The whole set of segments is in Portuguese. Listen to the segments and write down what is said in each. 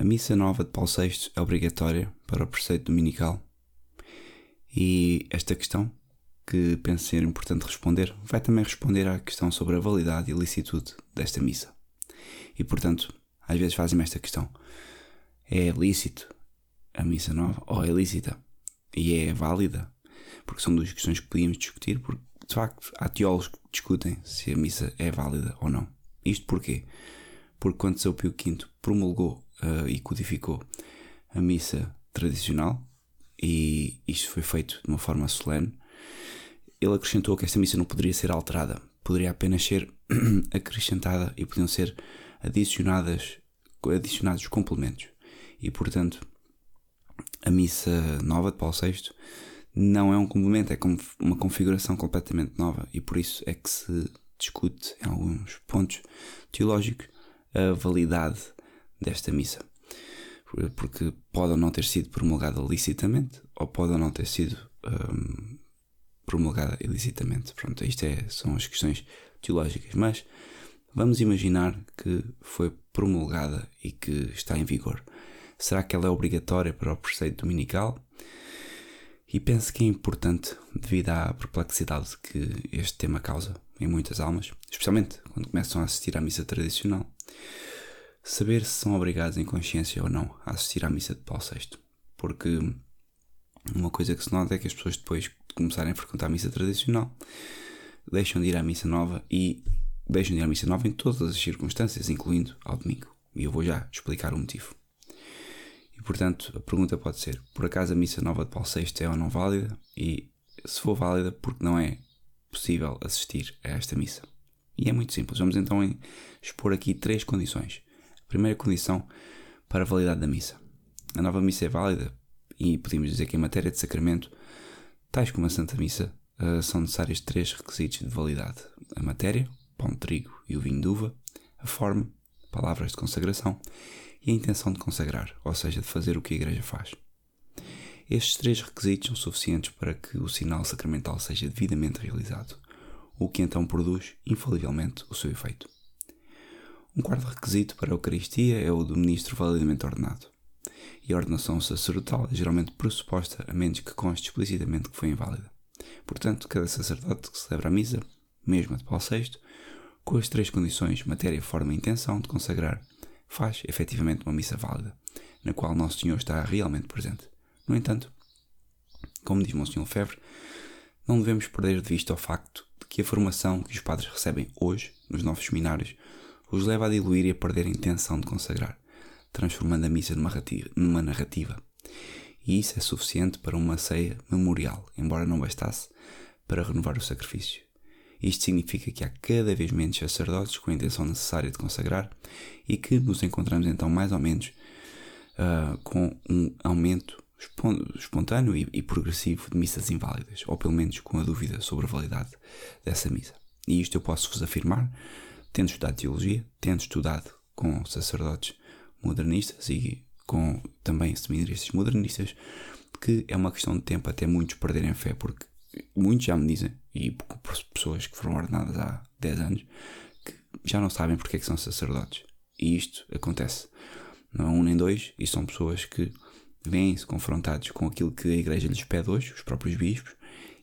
A missa nova de Paulo VI é obrigatória para o preceito dominical? E esta questão, que penso ser importante responder, vai também responder à questão sobre a validade e licitude desta missa. E portanto, às vezes fazem-me esta questão: é lícito a missa nova ou é lícita? E é válida? Porque são duas questões que podíamos discutir, porque de facto há teólogos que discutem se a missa é válida ou não. Isto porquê? Porque quando São Pio V promulgou uh, e codificou a missa tradicional, e isto foi feito de uma forma solene, ele acrescentou que esta missa não poderia ser alterada, poderia apenas ser acrescentada e podiam ser adicionadas, adicionados complementos. E portanto, a missa nova de Paulo VI não é um complemento, é uma configuração completamente nova e por isso é que se discute em alguns pontos teológicos a validade desta missa. Porque pode ou não ter sido promulgada licitamente ou pode ou não ter sido um, promulgada ilicitamente. Pronto, isto é, são as questões teológicas. Mas vamos imaginar que foi promulgada e que está em vigor. Será que ela é obrigatória para o preceito dominical? E penso que é importante devido à perplexidade que este tema causa em muitas almas, especialmente quando começam a assistir à missa tradicional, saber se são obrigados em consciência ou não a assistir à missa de Paulo VI. Porque uma coisa que se nota é que as pessoas depois de começarem a frequentar a missa tradicional deixam de ir à missa nova e deixam de ir à missa nova em todas as circunstâncias, incluindo ao domingo. E eu vou já explicar o motivo. E portanto, a pergunta pode ser: por acaso a missa nova de Paulo VI é ou não válida? E se for válida, porque não é possível assistir a esta missa? E é muito simples. Vamos então expor aqui três condições. A primeira condição para a validade da missa. A nova missa é válida e podemos dizer que em matéria de sacramento, tais como a Santa Missa, eh, são necessários três requisitos de validade: a matéria, pão de trigo e o vinho de uva, a forma, palavras de consagração e a intenção de consagrar, ou seja, de fazer o que a Igreja faz. Estes três requisitos são suficientes para que o sinal sacramental seja devidamente realizado, o que então produz, infalivelmente, o seu efeito. Um quarto requisito para a Eucaristia é o do ministro validamente ordenado. E a ordenação sacerdotal é geralmente pressuposta a menos que conste explicitamente que foi inválida. Portanto, cada sacerdote que celebra a missa, mesmo a de Paulo VI, com as três condições matéria, forma e intenção de consagrar, faz efetivamente uma missa válida, na qual Nosso Senhor está realmente presente. No entanto, como diz Monsenhor Lefebvre, não devemos perder de vista o facto de que a formação que os padres recebem hoje, nos novos seminários, os leva a diluir e a perder a intenção de consagrar, transformando a missa numa narrativa. E isso é suficiente para uma ceia memorial, embora não bastasse para renovar o sacrifício. Isto significa que há cada vez menos sacerdotes com a intenção necessária de consagrar e que nos encontramos então mais ou menos uh, com um aumento espontâneo e, e, progressivo de missas inválidas, ou pelo menos com a dúvida sobre a validade dessa missa. E isto eu posso vos afirmar, tendo estudado teologia, tendo estudado com sacerdotes modernistas e com também seminaristas modernistas, que é uma questão de tempo até muitos perderem fé, porque muitos já me dizem, e pessoas que foram ordenadas há 10 anos, que já não sabem porque é que são sacerdotes. E isto acontece. Não é um nem dois, e são pessoas que vêm-se confrontados com aquilo que a Igreja lhes pede hoje, os próprios bispos,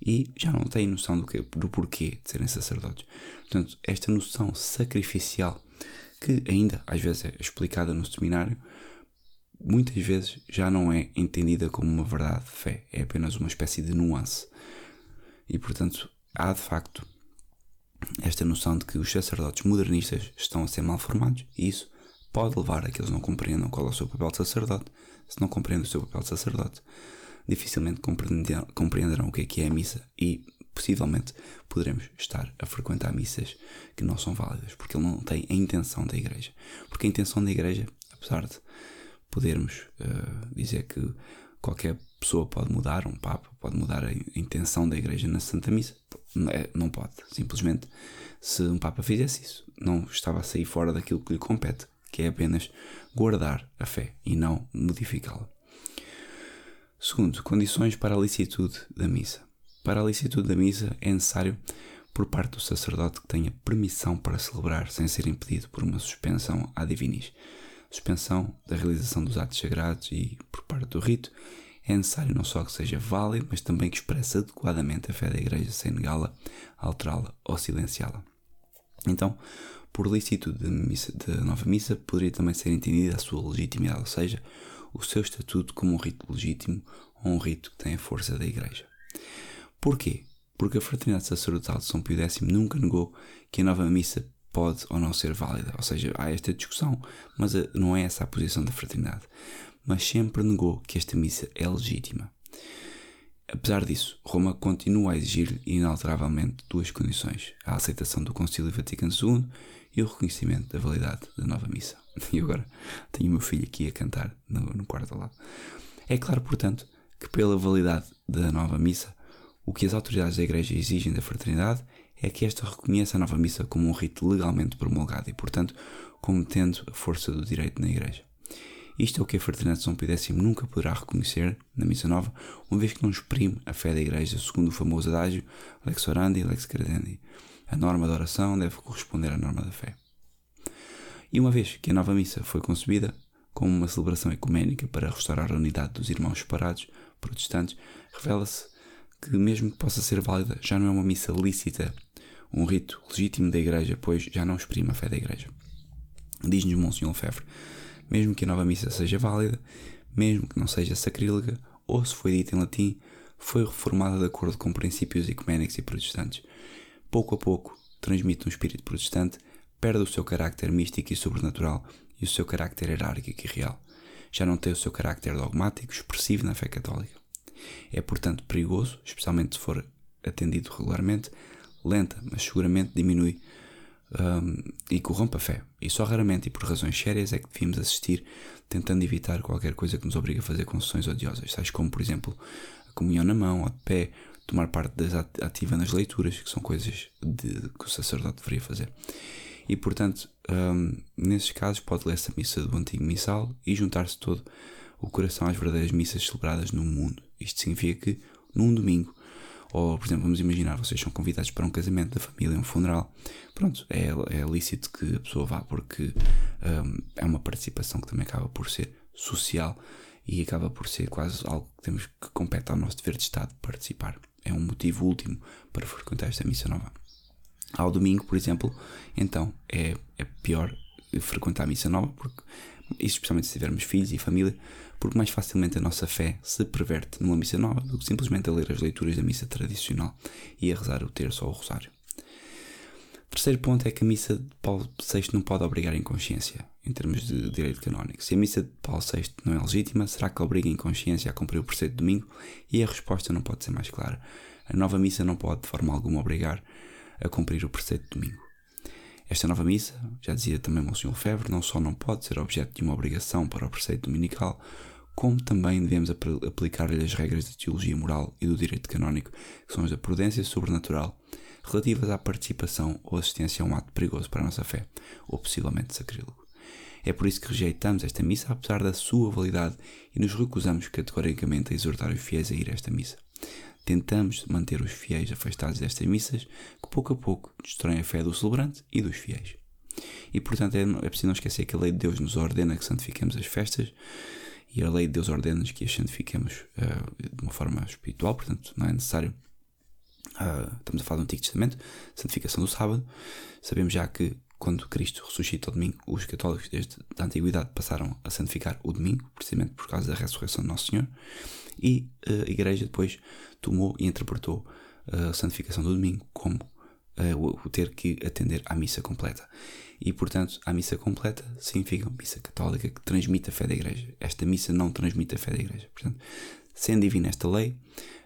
e já não têm noção do, que, do porquê de serem sacerdotes. Portanto, esta noção sacrificial, que ainda às vezes é explicada no seminário, muitas vezes já não é entendida como uma verdade de fé, é apenas uma espécie de nuance. E portanto, há de facto esta noção de que os sacerdotes modernistas estão a ser mal formados e isso pode levar a que eles não compreendam qual é o seu papel de sacerdote. Se não compreendem o seu papel de sacerdote, dificilmente compreenderão, o que é que é a missa e possivelmente poderemos estar a frequentar missas que não são válidas, porque ele não tem a intenção da igreja. Porque a intenção da igreja, apesar de podermos uh, dizer que qualquer pessoa pode mudar, um Papa pode mudar a intenção da Igreja na Santa Missa. É, não pode. Simplesmente, se um Papa fizesse isso, não estava a sair fora daquilo que lhe compete, que é apenas guardar a fé e não modificá-la. Segundo, condições para a licitude da missa. Para a licitude da missa é necessário, por parte do sacerdote, que tenha permissão para celebrar sem ser impedido por uma suspensão à divinis. suspensão da realização dos atos sagrados e por parte do rito, é necessário não só que seja válido, mas também que expresse adequadamente a fé da Igreja sem negá-la, alterá-la ou silenciá-la. Então, por lícito de, de nova missa, poderia também ser entendida a sua legitimidade, ou seja, o seu estatuto como um rito legítimo ou um rito que tem a força da Igreja. Porquê? Porque a Fraternidade Sacerdotal de São Pio X nunca negou que a nova missa pode ou não ser válida. Ou seja, há esta discussão, mas eh, não é essa a posição da Fraternidade. Mas sempre negou que esta missa é legítima. Apesar disso, Roma continua a exigir inalteravelmente duas condições: a aceitação do Concílio Vaticano II e o reconhecimento da validade da nova missa. E agora tenho o meu filho aqui a cantar no, no quarto ao lado. É claro, portanto, que pela validade da nova missa, o que as autoridades da Igreja exigem da fraternidade é que esta reconheça a nova missa como um rito legalmente promulgado e, portanto, como tendo a força do direito na Igreja. Isto é o que a Fraternidade de São Pio X nunca poderá reconhecer na Missa Nova, uma vez que não exprime a fé da Igreja segundo o famoso adágio lex orandi e lex credendi. A norma da oração deve corresponder à norma da fé. E uma vez que a nova missa foi concebida como uma celebração ecuménica para restaurar a unidade dos irmãos separados, protestantes, revela-se que, mesmo que possa ser válida, já não é uma missa lícita, um rito legítimo da Igreja, pois já não exprime a fé da Igreja. Diz-nos Monsenhor Lefebvre, mesmo que a nova missa seja válida, mesmo que não seja sacrílega, ou se foi dita em latim, foi reformada de acordo com princípios ecuménicos e protestantes. Pouco a pouco, transmite um espírito protestante, perde o seu carácter místico e sobrenatural e o seu carácter hierárquico e real. Já não tem o seu carácter dogmático expressivo na fé católica. É, portanto, perigoso, especialmente se for atendido regularmente, lenta, mas seguramente diminui um, e corrompe a fé. E só raramente e por razões sérias é que devíamos assistir, tentando evitar qualquer coisa que nos obrigue a fazer concessões odiosas, tais como, por exemplo, a comunhão na mão ou de pé, tomar parte das ativa nas leituras, que são coisas de, que o sacerdote deveria fazer. E, portanto, um, nesses casos, pode ler-se a missa do antigo missal e juntar-se todo o coração às verdadeiras missas celebradas no mundo. Isto significa que, num domingo, ou, por exemplo, vamos imaginar, vocês são convidados para um casamento da família, um funeral. Pronto, é, é lícito que a pessoa vá, porque um, é uma participação que também acaba por ser social e acaba por ser quase algo que temos que compete ao nosso dever de Estado participar. É um motivo último para frequentar esta missa nova. Ao domingo, por exemplo, então é, é pior frequentar a missa nova, porque especialmente se tivermos filhos e família, porque mais facilmente a nossa fé se perverte numa missa nova do que simplesmente a ler as leituras da missa tradicional e a rezar o terço ou o rosário. Terceiro ponto é que a missa de Paulo VI não pode obrigar em consciência, em termos de direito canónico. Se a missa de Paulo VI não é legítima, será que obriga em consciência a cumprir o preceito de domingo? E a resposta não pode ser mais clara. A nova missa não pode, de forma alguma, obrigar a cumprir o preceito de domingo. Esta nova missa, já dizia também Monsenhor Febre, não só não pode ser objeto de uma obrigação para o preceito dominical, como também devemos aplicar-lhe as regras da teologia moral e do direito canónico, que são as da prudência sobrenatural, relativas à participação ou assistência a um ato perigoso para a nossa fé, ou possivelmente sacrílego. É por isso que rejeitamos esta missa, apesar da sua validade, e nos recusamos categoricamente a exortar os fiéis a ir a esta missa. Tentamos manter os fiéis afastados destas missas, que pouco a pouco destroem a fé do celebrante e dos fiéis. E portanto é, é preciso não esquecer que a lei de Deus nos ordena que santifiquemos as festas, e a lei de Deus ordena-nos que as santifiquemos uh, de uma forma espiritual, portanto não é necessário. Uh, estamos a falar do Antigo Testamento, santificação do sábado. Sabemos já que quando Cristo ressuscita ao domingo, os católicos desde a antiguidade passaram a santificar o domingo, precisamente por causa da ressurreição de Nosso Senhor, e uh, a Igreja depois tomou e interpretou a santificação do domingo como uh, o ter que atender à missa completa. E, portanto, a missa completa significa uma missa católica que transmite a fé da Igreja. Esta missa não transmite a fé da Igreja. Portanto, sendo divina esta lei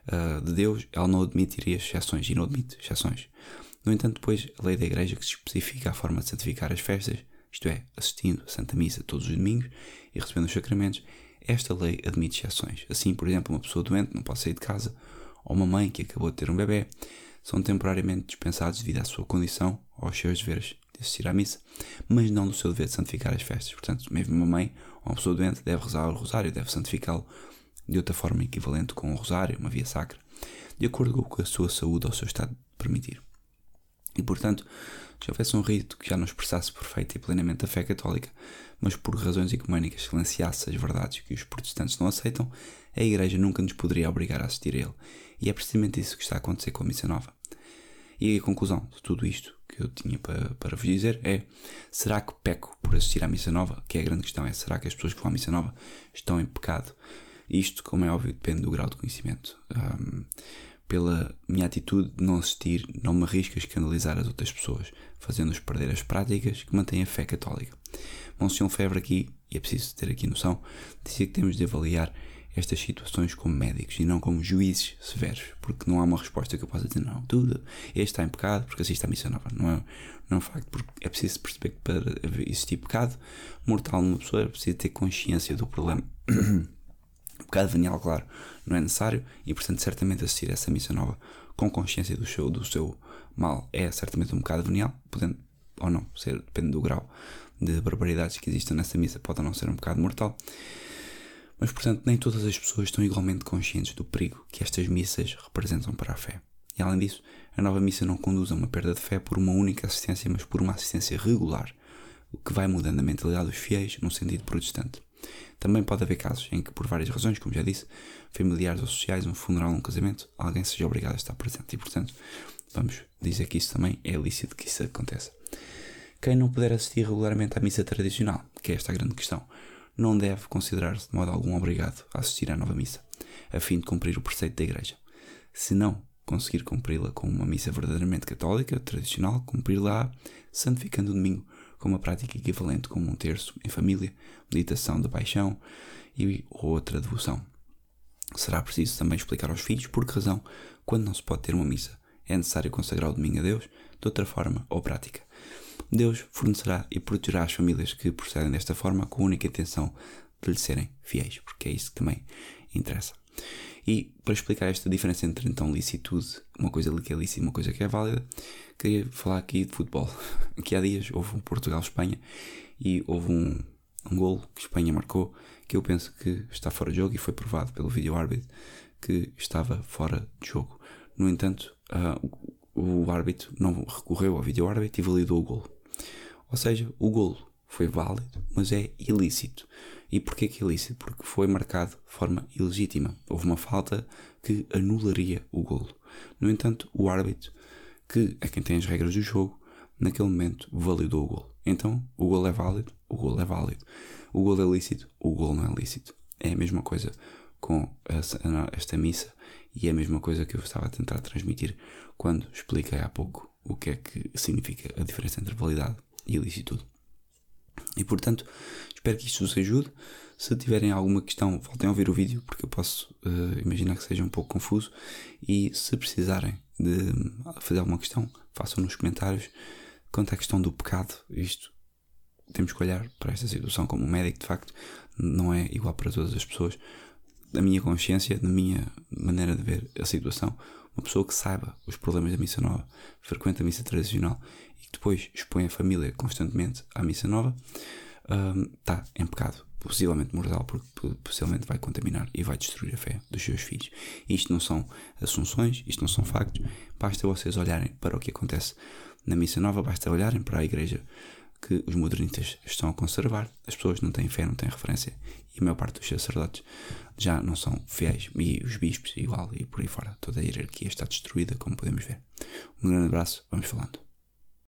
uh, de Deus, ela não admitiria exceções e não admite exceções. No entanto, depois, a lei da Igreja que se especifica a forma de santificar as festas, isto é, assistindo a Santa Missa todos os domingos e recebendo os sacramentos, esta lei admite exceções. Assim, por exemplo, uma pessoa doente não pode sair de casa, ou uma mãe que acabou de ter um bebê, são temporariamente dispensados devido à sua condição ou aos seus deveres de assistir à missa, mas não do seu dever de santificar as festas. Portanto, mesmo uma mãe ou uma pessoa doente deve rezar o rosário, deve santificá-lo de outra forma equivalente com o rosário, uma via sacra, de acordo com o que a sua saúde ou o seu estado permitir. E portanto, se houvesse um rito que já não expressasse perfeita e plenamente a fé católica, mas por razões ecuménicas silenciasse as verdades que os protestantes não aceitam, a Igreja nunca nos poderia obrigar a assistir a ele. E é precisamente isso que está a acontecer com a Missa Nova. E a conclusão de tudo isto que eu tinha para, para vos dizer é: será que peco por assistir à Missa Nova? Que é a grande questão: é será que as pessoas que vão à Missa Nova estão em pecado? Isto, como é óbvio, depende do grau de conhecimento. Um, pela minha atitude de não assistir, não me arrisco a escandalizar as outras pessoas, fazendo-os perder as práticas que mantêm a fé católica. Monsenhor Febre aqui, e é preciso ter aqui noção, dizia que temos de avaliar estas situações como médicos e não como juízes severos, porque não há uma resposta que eu possa dizer, não, tudo, este está em pecado porque assiste à missa nova. Não é, não é um facto, porque é preciso perceber que para existir pecado mortal numa pessoa é preciso ter consciência do problema. o pecado venial, claro, não é necessário e, portanto, certamente assistir a essa missa nova com consciência do seu, do seu mal é certamente um pecado venial, podendo ou não ser, depende do grau de barbaridades que existem nessa missa, pode não ser um pecado mortal. Mas, portanto, nem todas as pessoas estão igualmente conscientes do perigo que estas missas representam para a fé. E, além disso, a nova missa não conduz a uma perda de fé por uma única assistência, mas por uma assistência regular, o que vai mudando a mentalidade dos fiéis no sentido protestante. Também pode haver casos em que, por várias razões, como já disse, familiares ou sociais, um funeral, um casamento, alguém seja obrigado a estar presente. E, portanto, vamos dizer que isso também é lícito que isso aconteça. Quem não puder assistir regularmente à missa tradicional, que é esta a grande questão, não deve considerar-se de modo algum obrigado a assistir à nova missa, a fim de cumprir o preceito da Igreja. Se não conseguir cumpri-la com uma missa verdadeiramente católica, tradicional, cumprir-la santificando o domingo com uma prática equivalente como um terço em família, meditação da paixão e outra devoção. Será preciso também explicar aos filhos por que razão, quando não se pode ter uma missa, é necessário consagrar o domingo a Deus de outra forma ou prática. Deus fornecerá e protegerá as famílias que procedem desta forma com a única intenção de lhe serem fiéis, porque é isso que também interessa. E para explicar esta diferença entre então licitude, uma coisa que é lícita e uma coisa que é válida, queria falar aqui de futebol. Aqui há dias houve um Portugal-Espanha e houve um, um gol que Espanha marcou que eu penso que está fora de jogo e foi provado pelo vídeo árbitro que estava fora de jogo. No entanto, uh, o, árbitro não recorreu ao vídeo árbitro e validou o gol. Ou seja, o golo foi válido, mas é ilícito. E porquê que é ilícito? Porque foi marcado de forma ilegítima. Houve uma falta que anularia o golo. No entanto, o árbitro, que é quem tem as regras do jogo, naquele momento validou o golo. Então, o golo é válido, o golo é válido. O golo é lícito, o golo não é lícito. É a mesma coisa com esta missa e é a mesma coisa que eu estava a tentar transmitir quando expliquei há pouco o que é que significa a diferença entre validade e ilicitude. E portanto, espero que isto vos ajude. Se tiverem alguma questão, voltem a ouvir o vídeo, porque eu posso uh, imaginar que seja um pouco confuso. E se precisarem de fazer alguma questão, façam nos comentários. Quanto à questão do pecado, isto temos que olhar para esta situação como um médico, de facto, não é igual para todas as pessoas. Da minha consciência, da minha maneira de ver a situação, uma pessoa que saiba os problemas da missa nova, frequenta a missa tradicional e que depois expõe a família constantemente à missa nova, está um, em pecado, possivelmente mortal, porque possivelmente vai contaminar e vai destruir a fé dos seus filhos. Isto não são assunções, isto não são factos, basta vocês olharem para o que acontece na missa nova, basta olharem para a igreja que os modernistas estão a conservar. As pessoas não têm fé, não têm referência. E a maior parte dos sacerdotes já não são fiéis. E os bispos, igual, e por aí fora. Toda a hierarquia está destruída, como podemos ver. Um grande abraço, vamos falando.